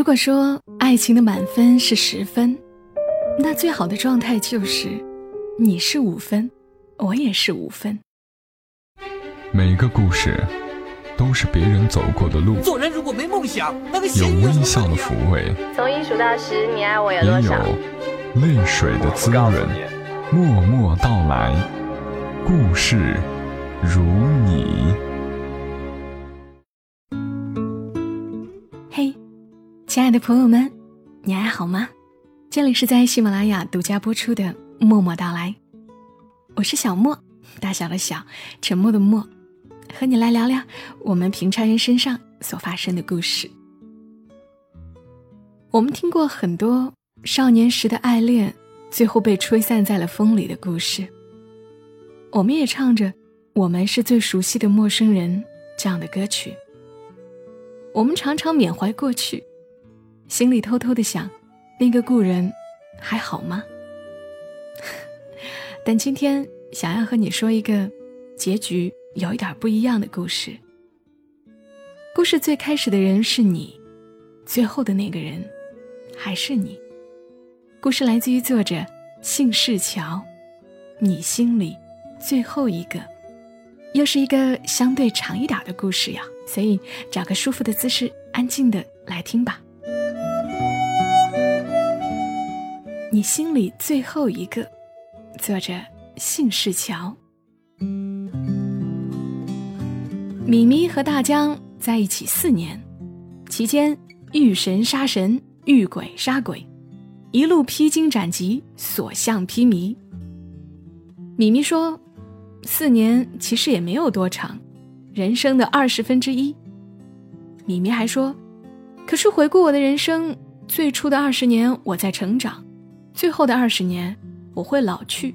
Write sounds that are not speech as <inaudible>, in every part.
如果说爱情的满分是十分，那最好的状态就是你是五分，我也是五分。每个故事都是别人走过的路，做人如果没梦想，那个有微笑的抚慰，从一数到十，你爱我有也有多少？泪水的滋润。默默到来，故事如你。亲爱的朋友们，你还好吗？这里是在喜马拉雅独家播出的《默默到来》，我是小莫，大小的小，沉默的默，和你来聊聊我们平常人身上所发生的故事。我们听过很多少年时的爱恋，最后被吹散在了风里的故事。我们也唱着“我们是最熟悉的陌生人”这样的歌曲。我们常常缅怀过去，心里偷偷的想，那个故人还好吗？<laughs> 但今天想要和你说一个结局有一点不一样的故事。故事最开始的人是你，最后的那个人还是你。故事来自于作者姓氏乔，你心里最后一个，又是一个相对长一点的故事呀，所以找个舒服的姿势，安静的来听吧。你心里最后一个，作者姓氏乔。米咪和大江在一起四年，期间遇神杀神，遇鬼杀鬼，一路披荆斩棘，所向披靡。米咪说：“四年其实也没有多长，人生的二十分之一。”米咪还说：“可是回顾我的人生，最初的二十年我在成长，最后的二十年我会老去，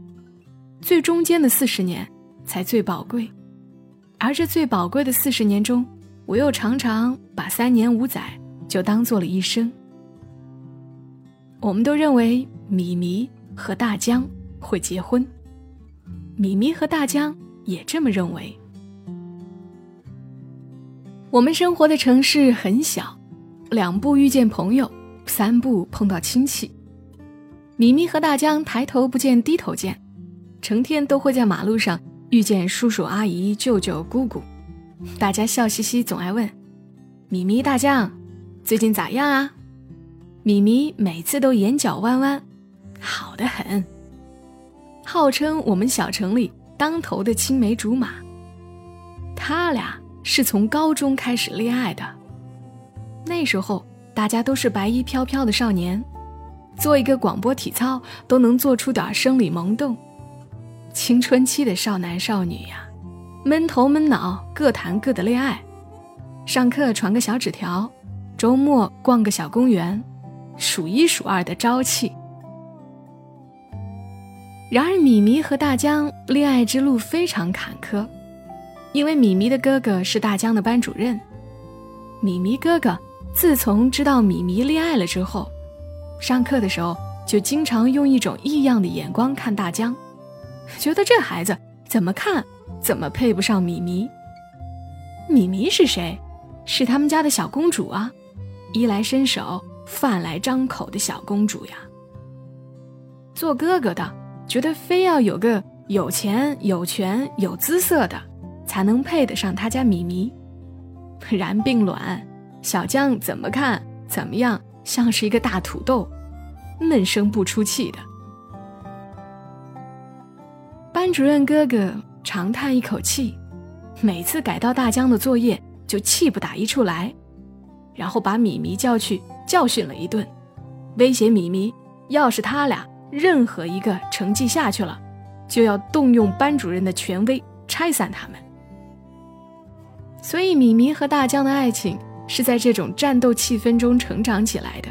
最中间的四十年才最宝贵。而这最宝贵的四十年中，我又常常把三年五载就当做了一生。”我们都认为米米和大江会结婚，米米和大江也这么认为。我们生活的城市很小，两步遇见朋友，三步碰到亲戚。米米和大江抬头不见低头见，成天都会在马路上遇见叔叔阿姨、舅舅姑姑，大家笑嘻嘻，总爱问：“米米、大江，最近咋样啊？”米米每次都眼角弯弯，好的很。号称我们小城里当头的青梅竹马。他俩是从高中开始恋爱的，那时候大家都是白衣飘飘的少年，做一个广播体操都能做出点生理萌动。青春期的少男少女呀，闷头闷脑，各谈各的恋爱。上课传个小纸条，周末逛个小公园。数一数二的朝气。然而，米米和大江恋爱之路非常坎坷，因为米米的哥哥是大江的班主任。米米哥哥自从知道米米恋爱了之后，上课的时候就经常用一种异样的眼光看大江，觉得这孩子怎么看怎么配不上米米。米米是谁？是他们家的小公主啊，衣来伸手。饭来张口的小公主呀，做哥哥的觉得非要有个有钱有权有姿色的，才能配得上他家米米。然并卵，小江怎么看怎么样，像是一个大土豆，闷声不出气的。班主任哥哥长叹一口气，每次改到大江的作业就气不打一处来，然后把米米叫去。教训了一顿，威胁米米，要是他俩任何一个成绩下去了，就要动用班主任的权威拆散他们。所以，米米和大江的爱情是在这种战斗气氛中成长起来的。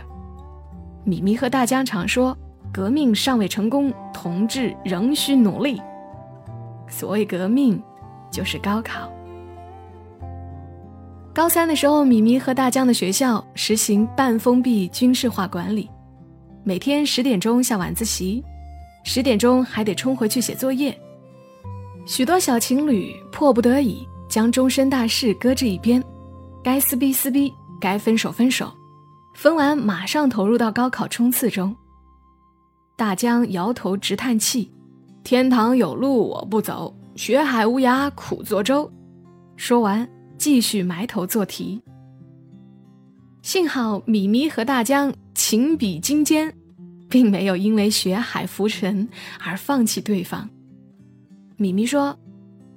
米米和大江常说：“革命尚未成功，同志仍需努力。”所谓革命，就是高考。高三的时候，米米和大江的学校实行半封闭军事化管理，每天十点钟下晚自习，十点钟还得冲回去写作业。许多小情侣迫不得已将终身大事搁置一边，该撕逼撕逼，该分手分手，分完马上投入到高考冲刺中。大江摇头直叹气：“天堂有路我不走，学海无涯苦作舟。”说完，继续埋头做题。幸好米米和大江情比金坚，并没有因为学海浮沉而放弃对方。米米说：“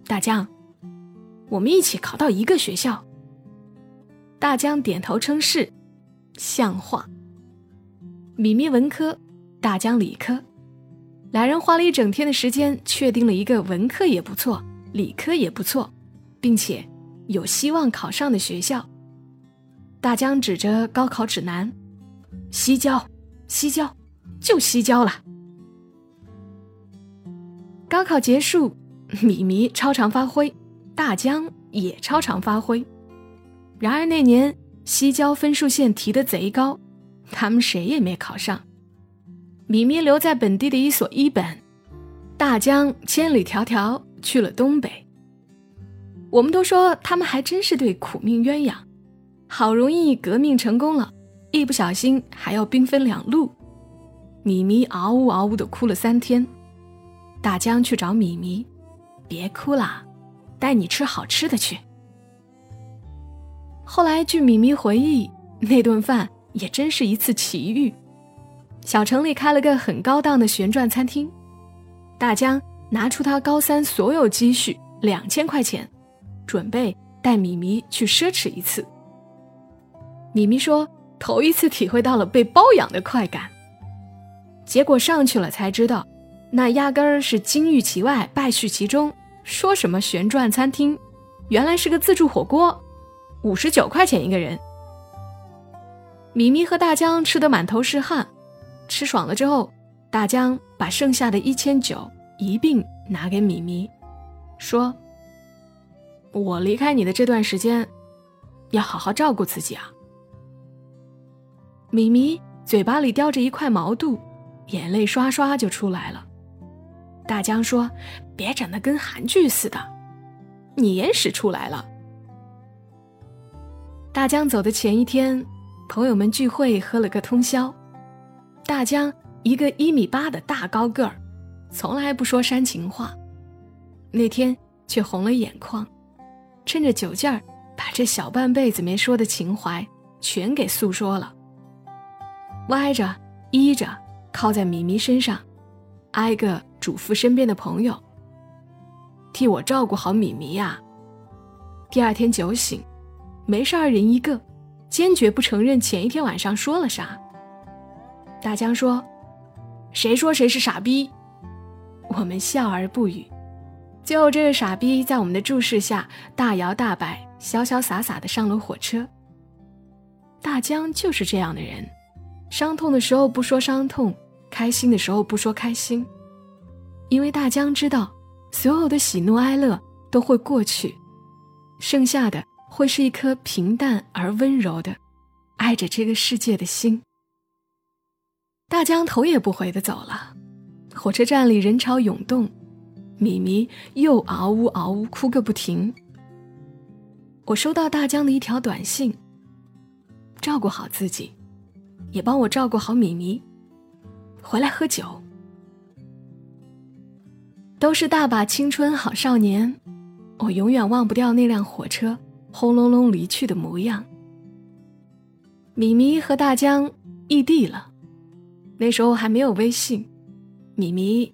大江，我们一起考到一个学校。”大江点头称是，像话。米米文科，大江理科，两人花了一整天的时间，确定了一个文科也不错，理科也不错，并且有希望考上的学校。大江指着高考指南：“西郊，西郊，就西郊了。”高考结束，米米超常发挥，大江也超常发挥。然而那年西郊分数线提的贼高，他们谁也没考上。米米留在本地的一所一本，大江千里迢迢去了东北。我们都说他们还真是对苦命鸳鸯，好容易革命成功了，一不小心还要兵分两路。米米嗷呜嗷呜的哭了三天。大江去找米米，别哭了，带你吃好吃的去。后来据米米回忆，那顿饭也真是一次奇遇。小城里开了个很高档的旋转餐厅，大江拿出他高三所有积蓄两千块钱，准备带米米去奢侈一次。米米说头一次体会到了被包养的快感，结果上去了才知道。那压根儿是金玉其外，败絮其中。说什么旋转餐厅，原来是个自助火锅，五十九块钱一个人。米米和大江吃得满头是汗，吃爽了之后，大江把剩下的一千九一并拿给米米，说：“我离开你的这段时间，要好好照顾自己啊。”米米嘴巴里叼着一块毛肚，眼泪刷刷就出来了。大江说：“别整得跟韩剧似的，你眼屎出来了。”大江走的前一天，朋友们聚会喝了个通宵。大江一个一米八的大高个儿，从来不说煽情话，那天却红了眼眶，趁着酒劲儿，把这小半辈子没说的情怀全给诉说了。歪着依着靠在米米身上，挨个。嘱咐身边的朋友，替我照顾好米米呀。第二天酒醒，没事二人一个，坚决不承认前一天晚上说了啥。大江说：“谁说谁是傻逼？”我们笑而不语。最后，这个傻逼在我们的注视下，大摇大摆、潇潇洒洒的上了火车。大江就是这样的人，伤痛的时候不说伤痛，开心的时候不说开心。因为大江知道，所有的喜怒哀乐都会过去，剩下的会是一颗平淡而温柔的，爱着这个世界的心。大江头也不回的走了，火车站里人潮涌动，米米又嗷呜嗷呜哭个不停。我收到大江的一条短信：照顾好自己，也帮我照顾好米米，回来喝酒。都是大把青春好少年，我永远忘不掉那辆火车轰隆隆离去的模样。米米和大江异地了，那时候还没有微信。米米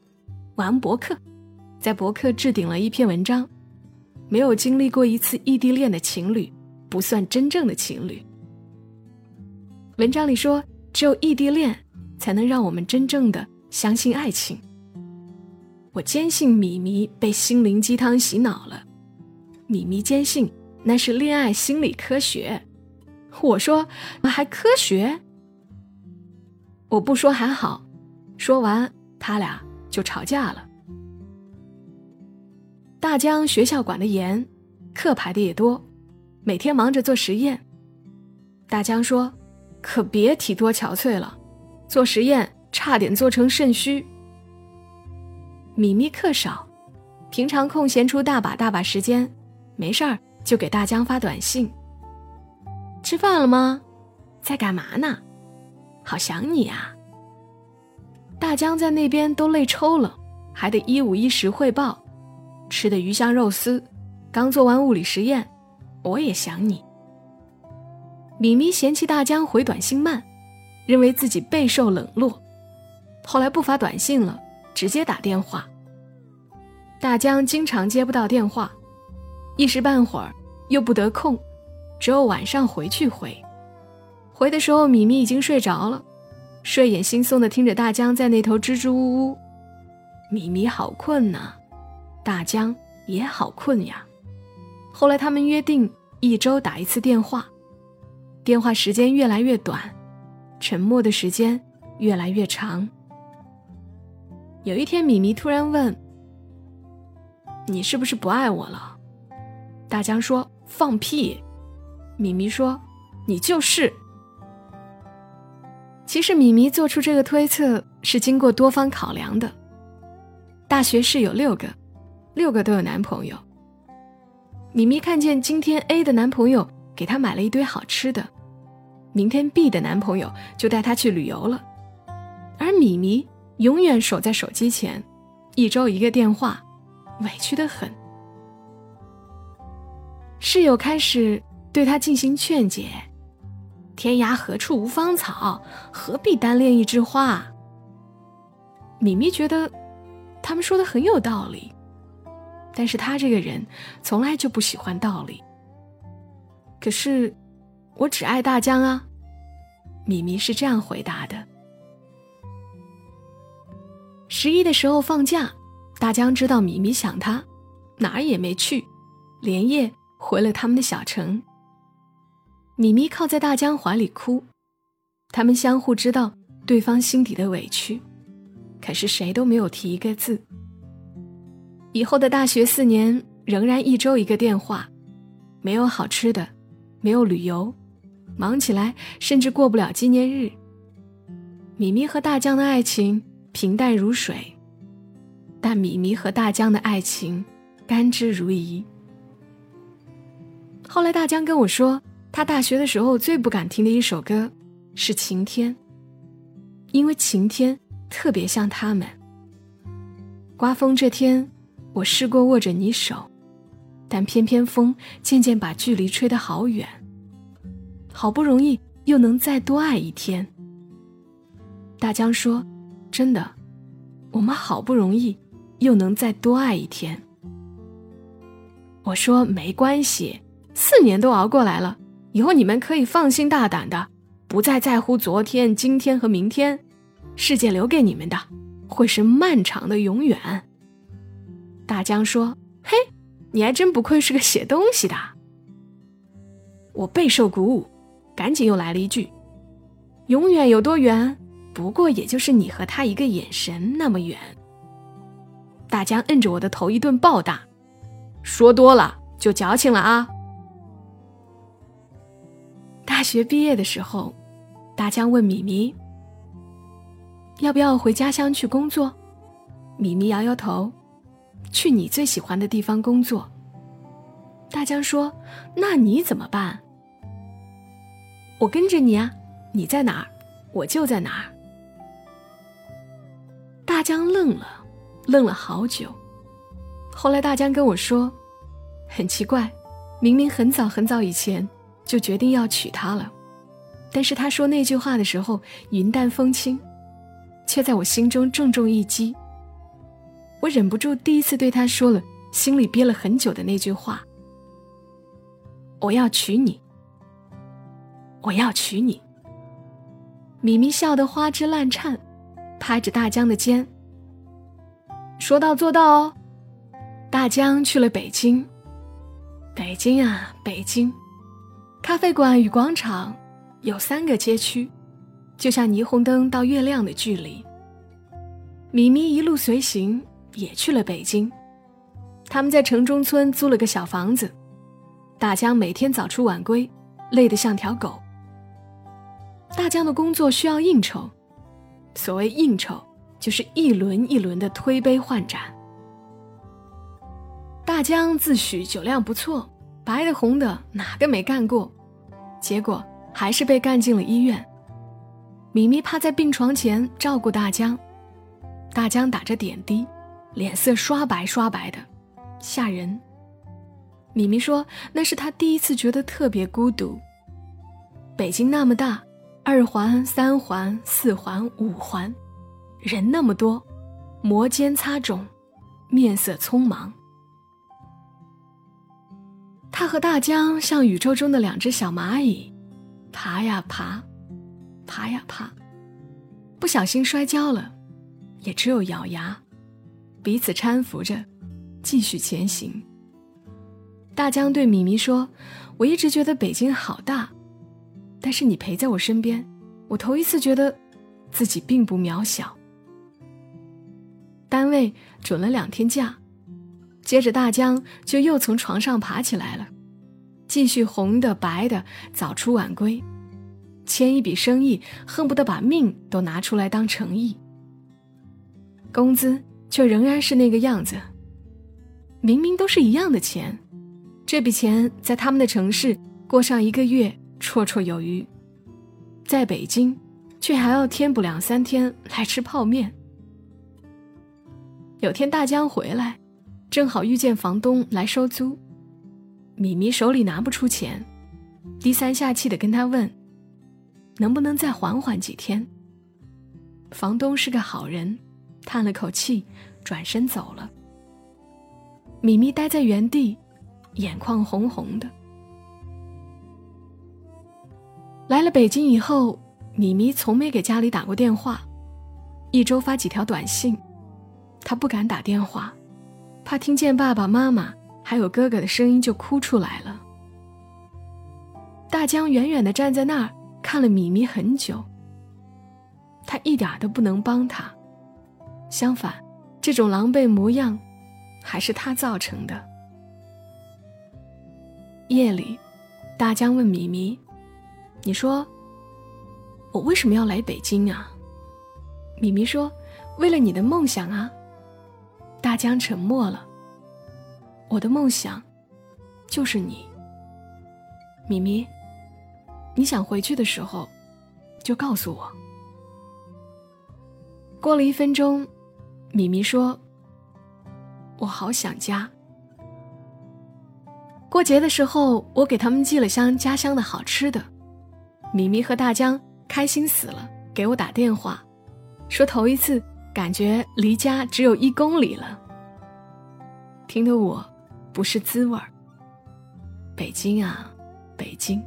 玩博客，在博客置顶了一篇文章：没有经历过一次异地恋的情侣，不算真正的情侣。文章里说，只有异地恋，才能让我们真正的相信爱情。我坚信米米被心灵鸡汤洗脑了，米米坚信那是恋爱心理科学。我说还科学？我不说还好，说完他俩就吵架了。大江学校管得严，课排的也多，每天忙着做实验。大江说：“可别提多憔悴了，做实验差点做成肾虚。”米米课少，平常空闲出大把大把时间，没事儿就给大江发短信。吃饭了吗？在干嘛呢？好想你啊！”大江在那边都累抽了，还得一五一十汇报，吃的鱼香肉丝，刚做完物理实验，我也想你。米咪嫌弃大江回短信慢，认为自己备受冷落，后来不发短信了，直接打电话。大江经常接不到电话，一时半会儿又不得空，只有晚上回去回。回的时候，米米已经睡着了，睡眼惺忪的听着大江在那头支支吾吾。米米好困呐，大江也好困呀。后来他们约定一周打一次电话。电话时间越来越短，沉默的时间越来越长。有一天，米米突然问：“你是不是不爱我了？”大江说：“放屁！”米米说：“你就是。”其实，米米做出这个推测是经过多方考量的。大学室友六个，六个都有男朋友。米米看见今天 A 的男朋友。给她买了一堆好吃的，明天 B 的男朋友就带她去旅游了，而米米永远守在手机前，一周一个电话，委屈的很。室友开始对他进行劝解：“天涯何处无芳草，何必单恋一枝花。”米米觉得他们说的很有道理，但是他这个人从来就不喜欢道理。可是，我只爱大江啊！米米是这样回答的。十一的时候放假，大江知道米米想他，哪儿也没去，连夜回了他们的小城。米米靠在大江怀里哭，他们相互知道对方心底的委屈，可是谁都没有提一个字。以后的大学四年，仍然一周一个电话，没有好吃的。没有旅游，忙起来甚至过不了纪念日。米米和大江的爱情平淡如水，但米米和大江的爱情甘之如饴。后来大江跟我说，他大学的时候最不敢听的一首歌是《晴天》，因为晴天特别像他们。刮风这天，我试过握着你手。但偏偏风渐渐把距离吹得好远。好不容易又能再多爱一天。大江说：“真的，我们好不容易又能再多爱一天。”我说：“没关系，四年都熬过来了，以后你们可以放心大胆的，不再在乎昨天、今天和明天。世界留给你们的，会是漫长的永远。”大江说：“嘿。”你还真不愧是个写东西的。我备受鼓舞，赶紧又来了一句：“永远有多远？不过也就是你和他一个眼神那么远。”大江摁着我的头一顿暴打，说多了就矫情了啊！大学毕业的时候，大江问米米：“要不要回家乡去工作？”米米摇摇头。去你最喜欢的地方工作。大江说：“那你怎么办？”我跟着你啊，你在哪儿，我就在哪儿。大江愣了，愣了好久。后来大江跟我说：“很奇怪，明明很早很早以前就决定要娶她了，但是他说那句话的时候云淡风轻，却在我心中重重一击。”我忍不住第一次对他说了心里憋了很久的那句话：“我要娶你，我要娶你。”米米笑得花枝乱颤，拍着大江的肩，说到做到哦。大江去了北京，北京啊，北京，咖啡馆与广场有三个街区，就像霓虹灯到月亮的距离。米米一路随行。也去了北京，他们在城中村租了个小房子。大江每天早出晚归，累得像条狗。大江的工作需要应酬，所谓应酬，就是一轮一轮的推杯换盏。大江自诩酒量不错，白的红的哪个没干过？结果还是被干进了医院。米米趴在病床前照顾大江，大江打着点滴，脸色刷白刷白的，吓人。米米说那是他第一次觉得特别孤独。北京那么大，二环、三环、四环、五环，人那么多，摩肩擦踵，面色匆忙。他和大江像宇宙中的两只小蚂蚁，爬呀爬。爬呀爬，不小心摔跤了，也只有咬牙，彼此搀扶着，继续前行。大江对米米说：“我一直觉得北京好大，但是你陪在我身边，我头一次觉得自己并不渺小。”单位准了两天假，接着大江就又从床上爬起来了，继续红的白的，早出晚归。签一笔生意，恨不得把命都拿出来当诚意。工资却仍然是那个样子。明明都是一样的钱，这笔钱在他们的城市过上一个月绰绰有余，在北京，却还要添补两三天来吃泡面。有天大江回来，正好遇见房东来收租，米米手里拿不出钱，低三下气的跟他问。能不能再缓缓几天？房东是个好人，叹了口气，转身走了。米米待在原地，眼眶红红的。来了北京以后，米米从没给家里打过电话，一周发几条短信。他不敢打电话，怕听见爸爸妈妈还有哥哥的声音就哭出来了。大江远远的站在那儿。看了米米很久，他一点都不能帮他，相反，这种狼狈模样，还是他造成的。夜里，大江问米米：“你说，我为什么要来北京啊？”米米说：“为了你的梦想啊。”大江沉默了。我的梦想，就是你，米米。你想回去的时候，就告诉我。过了一分钟，米米说：“我好想家。”过节的时候，我给他们寄了箱家乡的好吃的。米米和大江开心死了，给我打电话，说头一次感觉离家只有一公里了。听得我不是滋味儿。北京啊，北京。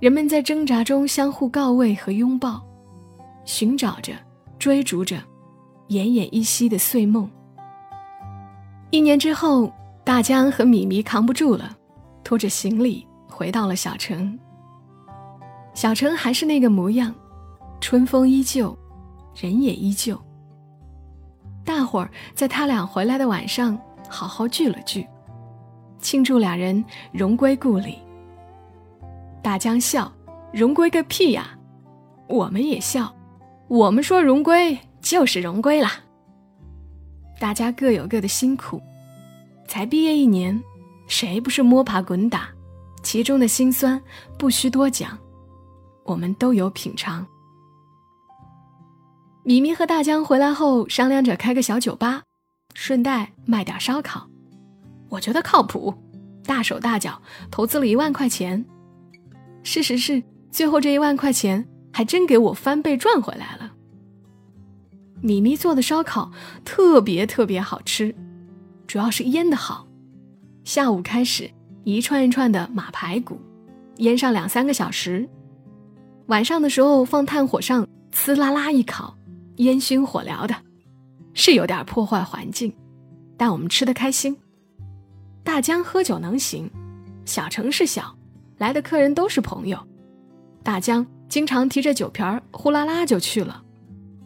人们在挣扎中相互告慰和拥抱，寻找着、追逐着奄奄一息的碎梦。一年之后，大江和米米扛不住了，拖着行李回到了小城。小城还是那个模样，春风依旧，人也依旧。大伙儿在他俩回来的晚上好好聚了聚，庆祝俩人荣归故里。大江笑：“荣归个屁呀！”我们也笑：“我们说荣归就是荣归啦。”大家各有各的辛苦，才毕业一年，谁不是摸爬滚打？其中的辛酸不需多讲，我们都有品尝。米米和大江回来后商量着开个小酒吧，顺带卖点烧烤，我觉得靠谱，大手大脚投资了一万块钱。事实是，最后这一万块钱还真给我翻倍赚回来了。米米做的烧烤特别特别好吃，主要是腌的好。下午开始一串一串的马排骨，腌上两三个小时。晚上的时候放炭火上，呲啦啦一烤，烟熏火燎的，是有点破坏环境，但我们吃的开心。大江喝酒能行，小城市小。来的客人都是朋友，大江经常提着酒瓶呼啦啦就去了，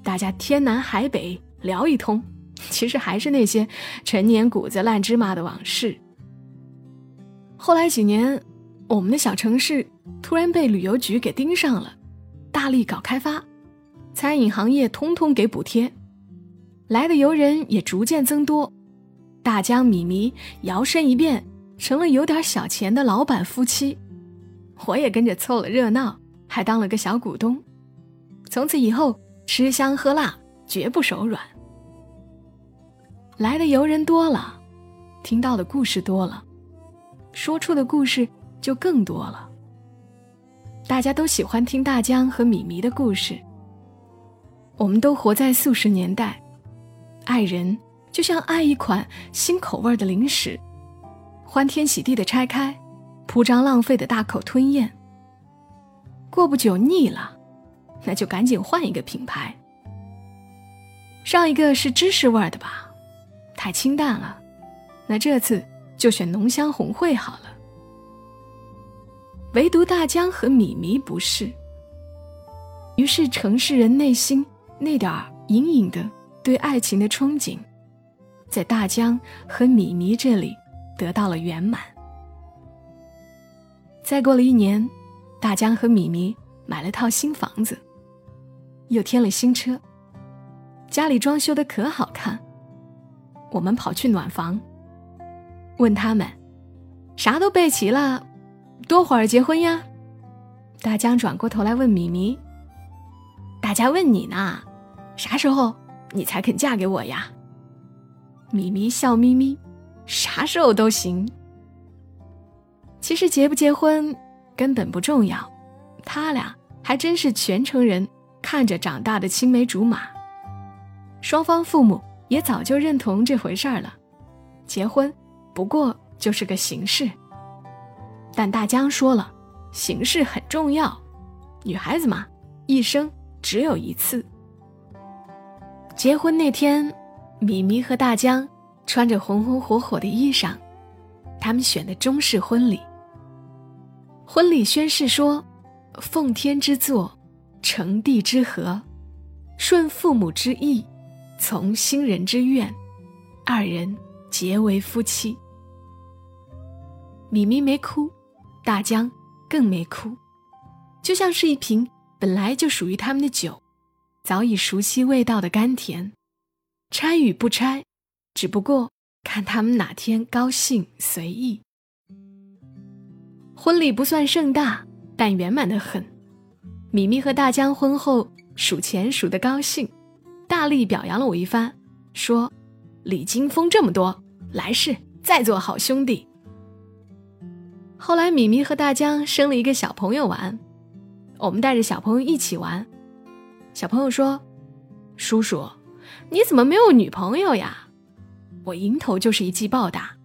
大家天南海北聊一通，其实还是那些陈年谷子烂芝麻的往事。后来几年，我们的小城市突然被旅游局给盯上了，大力搞开发，餐饮行业通通给补贴，来的游人也逐渐增多，大江米米摇身一变成了有点小钱的老板夫妻。我也跟着凑了热闹，还当了个小股东。从此以后，吃香喝辣，绝不手软。来的游人多了，听到的故事多了，说出的故事就更多了。大家都喜欢听大江和米米的故事。我们都活在素食年代，爱人就像爱一款新口味的零食，欢天喜地的拆开，铺张浪费的大口吞咽。过不久腻了，那就赶紧换一个品牌。上一个是芝士味的吧，太清淡了，那这次就选浓香红烩好了。唯独大江和米米不是。于是城市人内心那点儿隐隐的对爱情的憧憬，在大江和米米这里得到了圆满。再过了一年，大江和米米买了套新房子，又添了新车，家里装修的可好看。我们跑去暖房，问他们，啥都备齐了。多会儿结婚呀？大江转过头来问米米：“大家问你呢，啥时候你才肯嫁给我呀？”米米笑眯眯：“啥时候都行。”其实结不结婚根本不重要，他俩还真是全城人看着长大的青梅竹马。双方父母也早就认同这回事儿了，结婚不过就是个形式。但大江说了，形式很重要，女孩子嘛，一生只有一次。结婚那天，米米和大江穿着红红火火的衣裳，他们选的中式婚礼。婚礼宣誓说：“奉天之作，承地之合，顺父母之意，从新人之愿，二人结为夫妻。”米米没哭。大江更没哭，就像是一瓶本来就属于他们的酒，早已熟悉味道的甘甜。拆与不拆，只不过看他们哪天高兴随意。婚礼不算盛大，但圆满的很。米米和大江婚后数钱数得高兴，大力表扬了我一番，说：“礼金封这么多，来世再做好兄弟。”后来，米米和大江生了一个小朋友玩，我们带着小朋友一起玩。小朋友说：“叔叔，你怎么没有女朋友呀？”我迎头就是一记暴打：“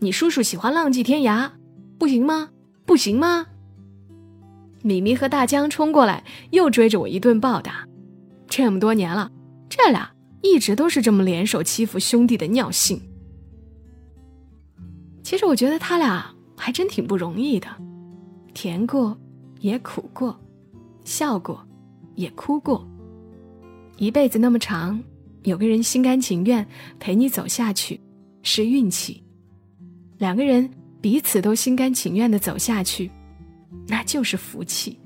你叔叔喜欢浪迹天涯，不行吗？不行吗？”米米和大江冲过来，又追着我一顿暴打。这么多年了，这俩一直都是这么联手欺负兄弟的尿性。其实我觉得他俩。还真挺不容易的，甜过，也苦过，笑过，也哭过。一辈子那么长，有个人心甘情愿陪你走下去，是运气；两个人彼此都心甘情愿的走下去，那就是福气。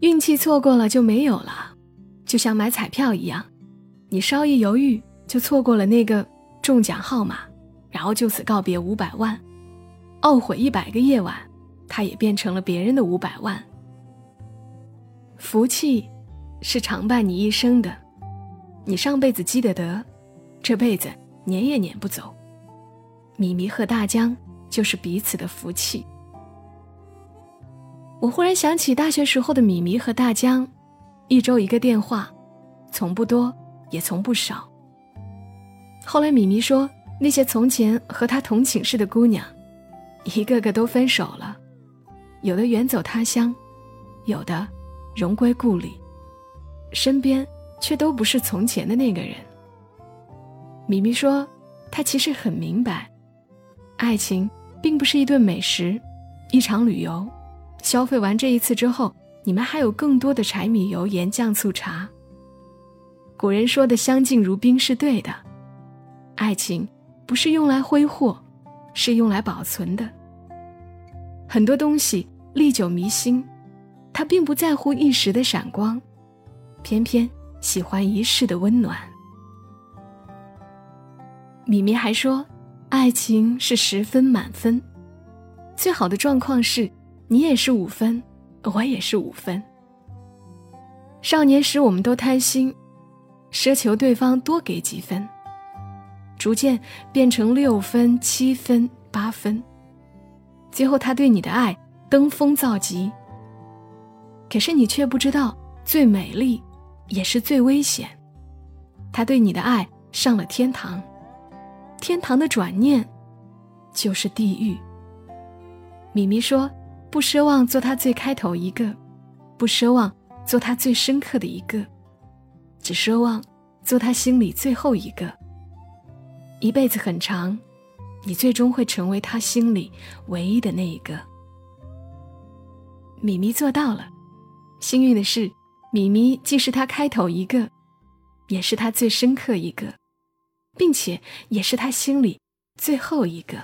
运气错过了就没有了，就像买彩票一样，你稍一犹豫，就错过了那个中奖号码。然后就此告别五百万，懊悔一百个夜晚，他也变成了别人的五百万。福气是常伴你一生的，你上辈子积的德，这辈子撵也撵不走。米米和大江就是彼此的福气。我忽然想起大学时候的米米和大江，一周一个电话，从不多也从不少。后来米米说。那些从前和他同寝室的姑娘，一个个都分手了，有的远走他乡，有的荣归故里，身边却都不是从前的那个人。米米说，她其实很明白，爱情并不是一顿美食，一场旅游，消费完这一次之后，你们还有更多的柴米油盐酱醋茶。古人说的相敬如宾是对的，爱情。不是用来挥霍，是用来保存的。很多东西历久弥新，他并不在乎一时的闪光，偏偏喜欢一世的温暖。米米还说，爱情是十分满分，最好的状况是，你也是五分，我也是五分。少年时，我们都贪心，奢求对方多给几分，逐渐变成六分、七分、八分，最后他对你的爱登峰造极。可是你却不知道，最美丽，也是最危险。他对你的爱上了天堂，天堂的转念，就是地狱。米米说：“不奢望做他最开头一个，不奢望。”做他最深刻的一个，只奢望做他心里最后一个。一辈子很长，你最终会成为他心里唯一的那一个。米米做到了，幸运的是，米米既是他开头一个，也是他最深刻一个，并且也是他心里最后一个。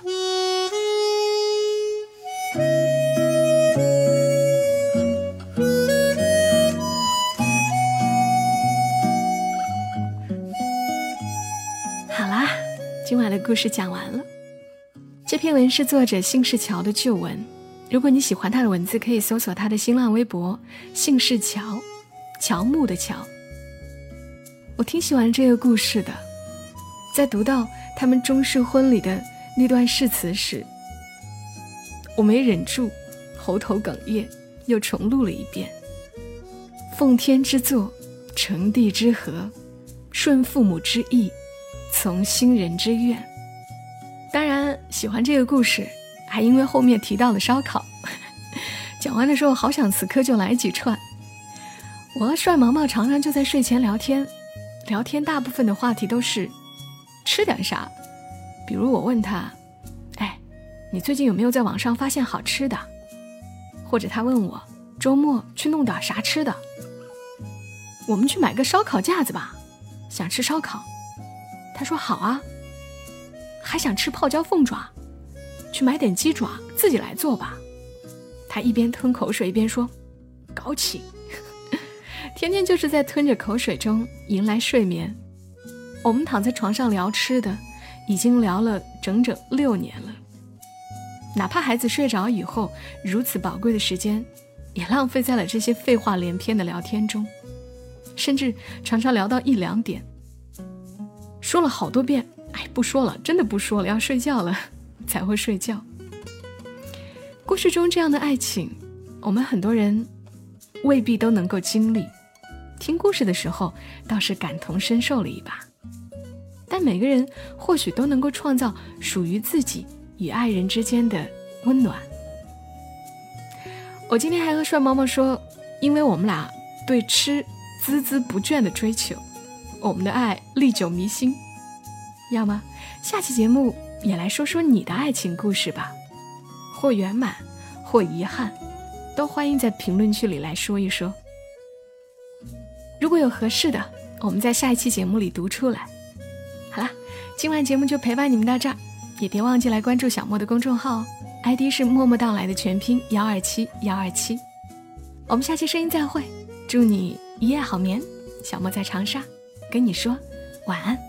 好啦今晚的故事讲完了。这篇文是作者姓氏乔的旧文。如果你喜欢他的文字，可以搜索他的新浪微博“姓氏乔”，乔木的乔。我挺喜欢这个故事的。在读到他们中式婚礼的那段誓词时，我没忍住，喉头哽咽，又重录了一遍：“奉天之作，成地之合，顺父母之意。”从新人之愿，当然喜欢这个故事，还因为后面提到了烧烤。<laughs> 讲完的时候，好想此刻就来几串。我和帅毛毛常常就在睡前聊天，聊天大部分的话题都是吃点啥。比如我问他：“哎，你最近有没有在网上发现好吃的？”或者他问我：“周末去弄点啥吃的？”我们去买个烧烤架子吧，想吃烧烤。他说好啊，还想吃泡椒凤爪，去买点鸡爪自己来做吧。他一边吞口水一边说：“搞起！” <laughs> 天天就是在吞着口水中迎来睡眠。我们躺在床上聊吃的，已经聊了整整六年了。哪怕孩子睡着以后，如此宝贵的时间，也浪费在了这些废话连篇的聊天中，甚至常常聊到一两点。说了好多遍，哎，不说了，真的不说了，要睡觉了，才会睡觉。故事中这样的爱情，我们很多人未必都能够经历。听故事的时候倒是感同身受了一把，但每个人或许都能够创造属于自己与爱人之间的温暖。我今天还和帅毛毛说，因为我们俩对吃孜孜不倦的追求。我们的爱历久弥新，要么下期节目也来说说你的爱情故事吧，或圆满，或遗憾，都欢迎在评论区里来说一说。如果有合适的，我们在下一期节目里读出来。好啦，今晚节目就陪伴你们到这儿，也别忘记来关注小莫的公众号，ID 是默默到来的全拼幺二七幺二七。我们下期声音再会，祝你一夜好眠，小莫在长沙。跟你说晚安。